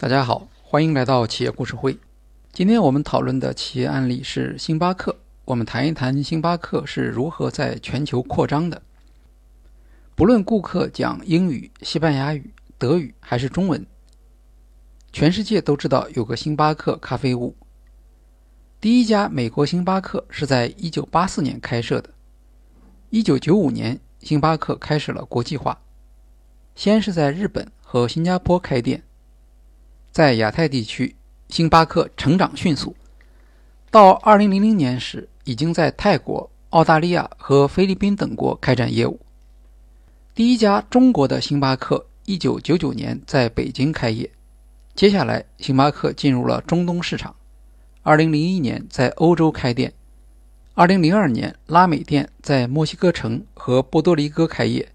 大家好，欢迎来到企业故事会。今天我们讨论的企业案例是星巴克。我们谈一谈星巴克是如何在全球扩张的。不论顾客讲英语、西班牙语、德语还是中文，全世界都知道有个星巴克咖啡屋。第一家美国星巴克是在1984年开设的。1995年，星巴克开始了国际化，先是在日本和新加坡开店，在亚太地区，星巴克成长迅速。到2000年时，已经在泰国、澳大利亚和菲律宾等国开展业务。第一家中国的星巴克1999年在北京开业，接下来星巴克进入了中东市场。二零零一年在欧洲开店，二零零二年拉美店在墨西哥城和波多黎各开业，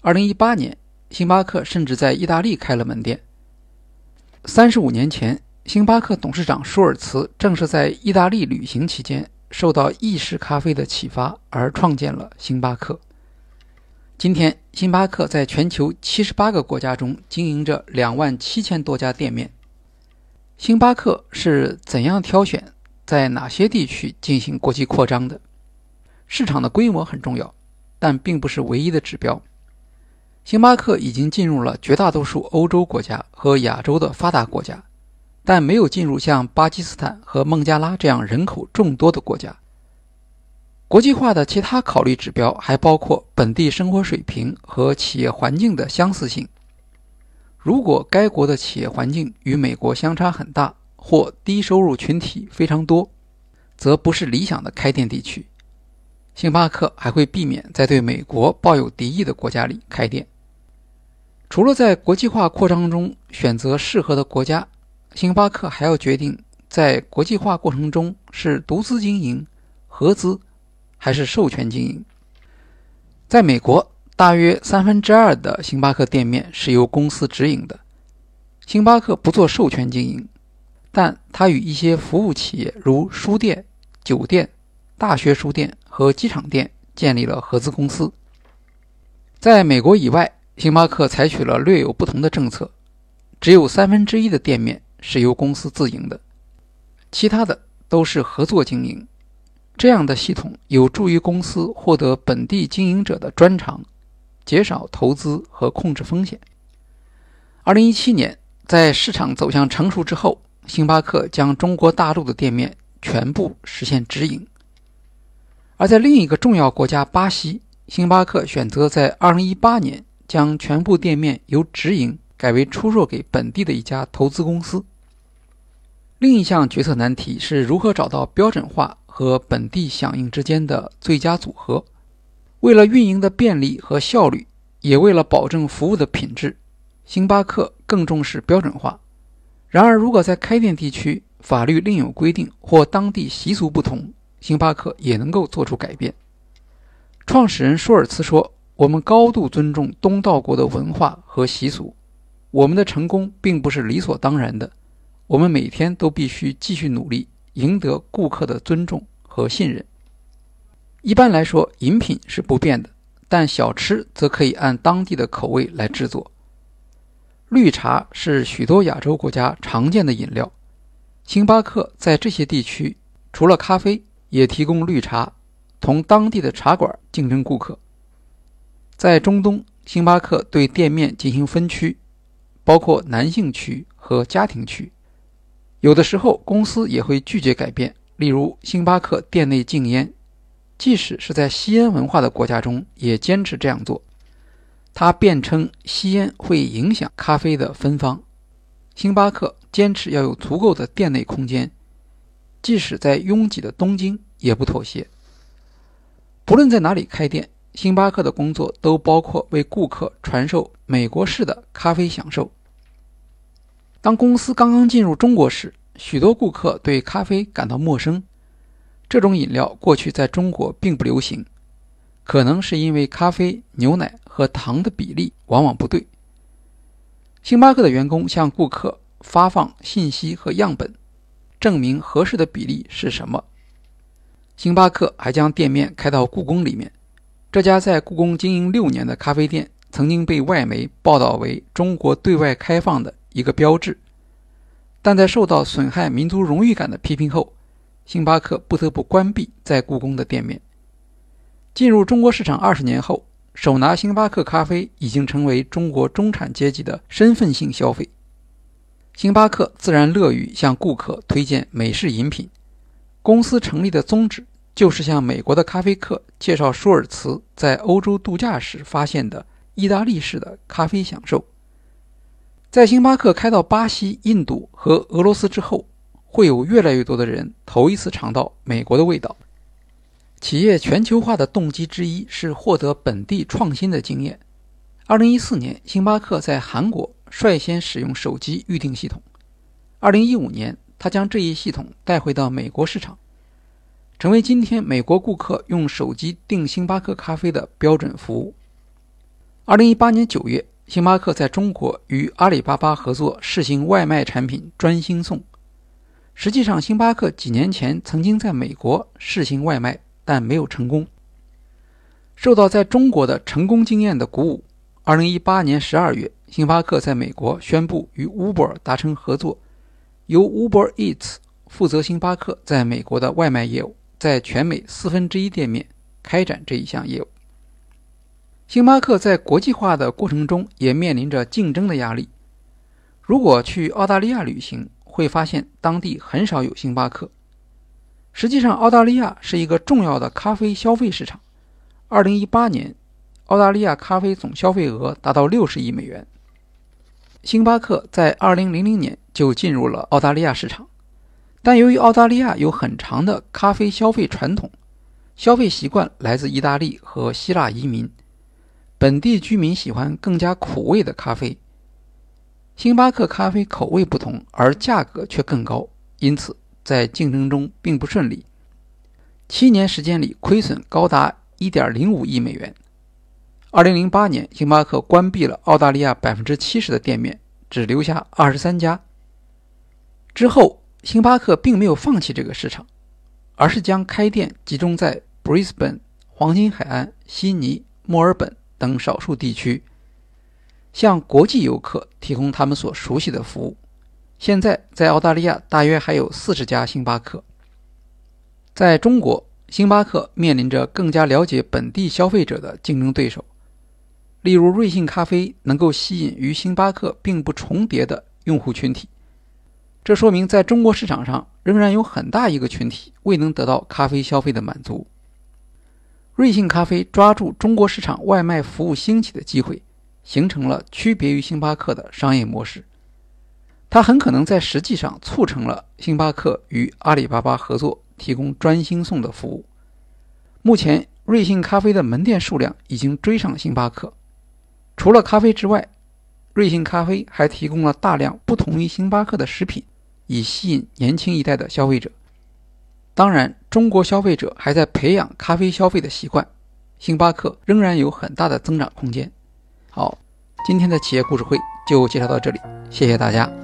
二零一八年星巴克甚至在意大利开了门店。三十五年前，星巴克董事长舒尔茨正是在意大利旅行期间，受到意式咖啡的启发而创建了星巴克。今天，星巴克在全球七十八个国家中经营着两万七千多家店面。星巴克是怎样挑选在哪些地区进行国际扩张的？市场的规模很重要，但并不是唯一的指标。星巴克已经进入了绝大多数欧洲国家和亚洲的发达国家，但没有进入像巴基斯坦和孟加拉这样人口众多的国家。国际化的其他考虑指标还包括本地生活水平和企业环境的相似性。如果该国的企业环境与美国相差很大，或低收入群体非常多，则不是理想的开店地区。星巴克还会避免在对美国抱有敌意的国家里开店。除了在国际化扩张中选择适合的国家，星巴克还要决定在国际化过程中是独资经营、合资还是授权经营。在美国。大约三分之二的星巴克店面是由公司直营的。星巴克不做授权经营，但它与一些服务企业，如书店、酒店、大学书店和机场店建立了合资公司。在美国以外，星巴克采取了略有不同的政策，只有三分之一的店面是由公司自营的，其他的都是合作经营。这样的系统有助于公司获得本地经营者的专长。减少投资和控制风险。二零一七年，在市场走向成熟之后，星巴克将中国大陆的店面全部实现直营。而在另一个重要国家巴西，星巴克选择在二零一八年将全部店面由直营改为出售给本地的一家投资公司。另一项决策难题是如何找到标准化和本地响应之间的最佳组合。为了运营的便利和效率，也为了保证服务的品质，星巴克更重视标准化。然而，如果在开店地区法律另有规定或当地习俗不同，星巴克也能够做出改变。创始人舒尔茨说：“我们高度尊重东道国的文化和习俗，我们的成功并不是理所当然的。我们每天都必须继续努力，赢得顾客的尊重和信任。”一般来说，饮品是不变的，但小吃则可以按当地的口味来制作。绿茶是许多亚洲国家常见的饮料，星巴克在这些地区除了咖啡，也提供绿茶，同当地的茶馆竞争顾客。在中东，星巴克对店面进行分区，包括男性区和家庭区。有的时候，公司也会拒绝改变，例如星巴克店内禁烟。即使是在吸烟文化的国家中，也坚持这样做。他辩称吸烟会影响咖啡的芬芳。星巴克坚持要有足够的店内空间，即使在拥挤的东京也不妥协。不论在哪里开店，星巴克的工作都包括为顾客传授美国式的咖啡享受。当公司刚刚进入中国时，许多顾客对咖啡感到陌生。这种饮料过去在中国并不流行，可能是因为咖啡、牛奶和糖的比例往往不对。星巴克的员工向顾客发放信息和样本，证明合适的比例是什么。星巴克还将店面开到故宫里面。这家在故宫经营六年的咖啡店，曾经被外媒报道为中国对外开放的一个标志。但在受到损害民族荣誉感的批评后，星巴克不得不关闭在故宫的店面。进入中国市场二十年后，手拿星巴克咖啡已经成为中国中产阶级的身份性消费。星巴克自然乐于向顾客推荐美式饮品。公司成立的宗旨就是向美国的咖啡客介绍舒尔茨在欧洲度假时发现的意大利式的咖啡享受。在星巴克开到巴西、印度和俄罗斯之后，会有越来越多的人头一次尝到美国的味道。企业全球化的动机之一是获得本地创新的经验。2014年，星巴克在韩国率先使用手机预订系统。2015年，他将这一系统带回到美国市场，成为今天美国顾客用手机订星巴克咖啡的标准服务。2018年9月。星巴克在中国与阿里巴巴合作试行外卖产品专心送。实际上，星巴克几年前曾经在美国试行外卖，但没有成功。受到在中国的成功经验的鼓舞，2018年12月，星巴克在美国宣布与 Uber 达成合作，由 Uber Eats 负责星巴克在美国的外卖业务，在全美四分之一店面开展这一项业务。星巴克在国际化的过程中也面临着竞争的压力。如果去澳大利亚旅行，会发现当地很少有星巴克。实际上，澳大利亚是一个重要的咖啡消费市场。2018年，澳大利亚咖啡总消费额达到60亿美元。星巴克在2000年就进入了澳大利亚市场，但由于澳大利亚有很长的咖啡消费传统，消费习惯来自意大利和希腊移民。本地居民喜欢更加苦味的咖啡。星巴克咖啡口味不同，而价格却更高，因此在竞争中并不顺利。七年时间里，亏损高达1.05亿美元。2008年，星巴克关闭了澳大利亚70%的店面，只留下23家。之后，星巴克并没有放弃这个市场，而是将开店集中在 Brisbane、黄金海岸、悉尼、墨尔本。等少数地区，向国际游客提供他们所熟悉的服务。现在，在澳大利亚大约还有四十家星巴克。在中国，星巴克面临着更加了解本地消费者的竞争对手，例如瑞幸咖啡能够吸引与星巴克并不重叠的用户群体。这说明，在中国市场上仍然有很大一个群体未能得到咖啡消费的满足。瑞幸咖啡抓住中国市场外卖服务兴起的机会，形成了区别于星巴克的商业模式。它很可能在实际上促成了星巴克与阿里巴巴合作，提供专心送的服务。目前，瑞幸咖啡的门店数量已经追上星巴克。除了咖啡之外，瑞幸咖啡还提供了大量不同于星巴克的食品，以吸引年轻一代的消费者。当然，中国消费者还在培养咖啡消费的习惯，星巴克仍然有很大的增长空间。好，今天的企业故事会就介绍到这里，谢谢大家。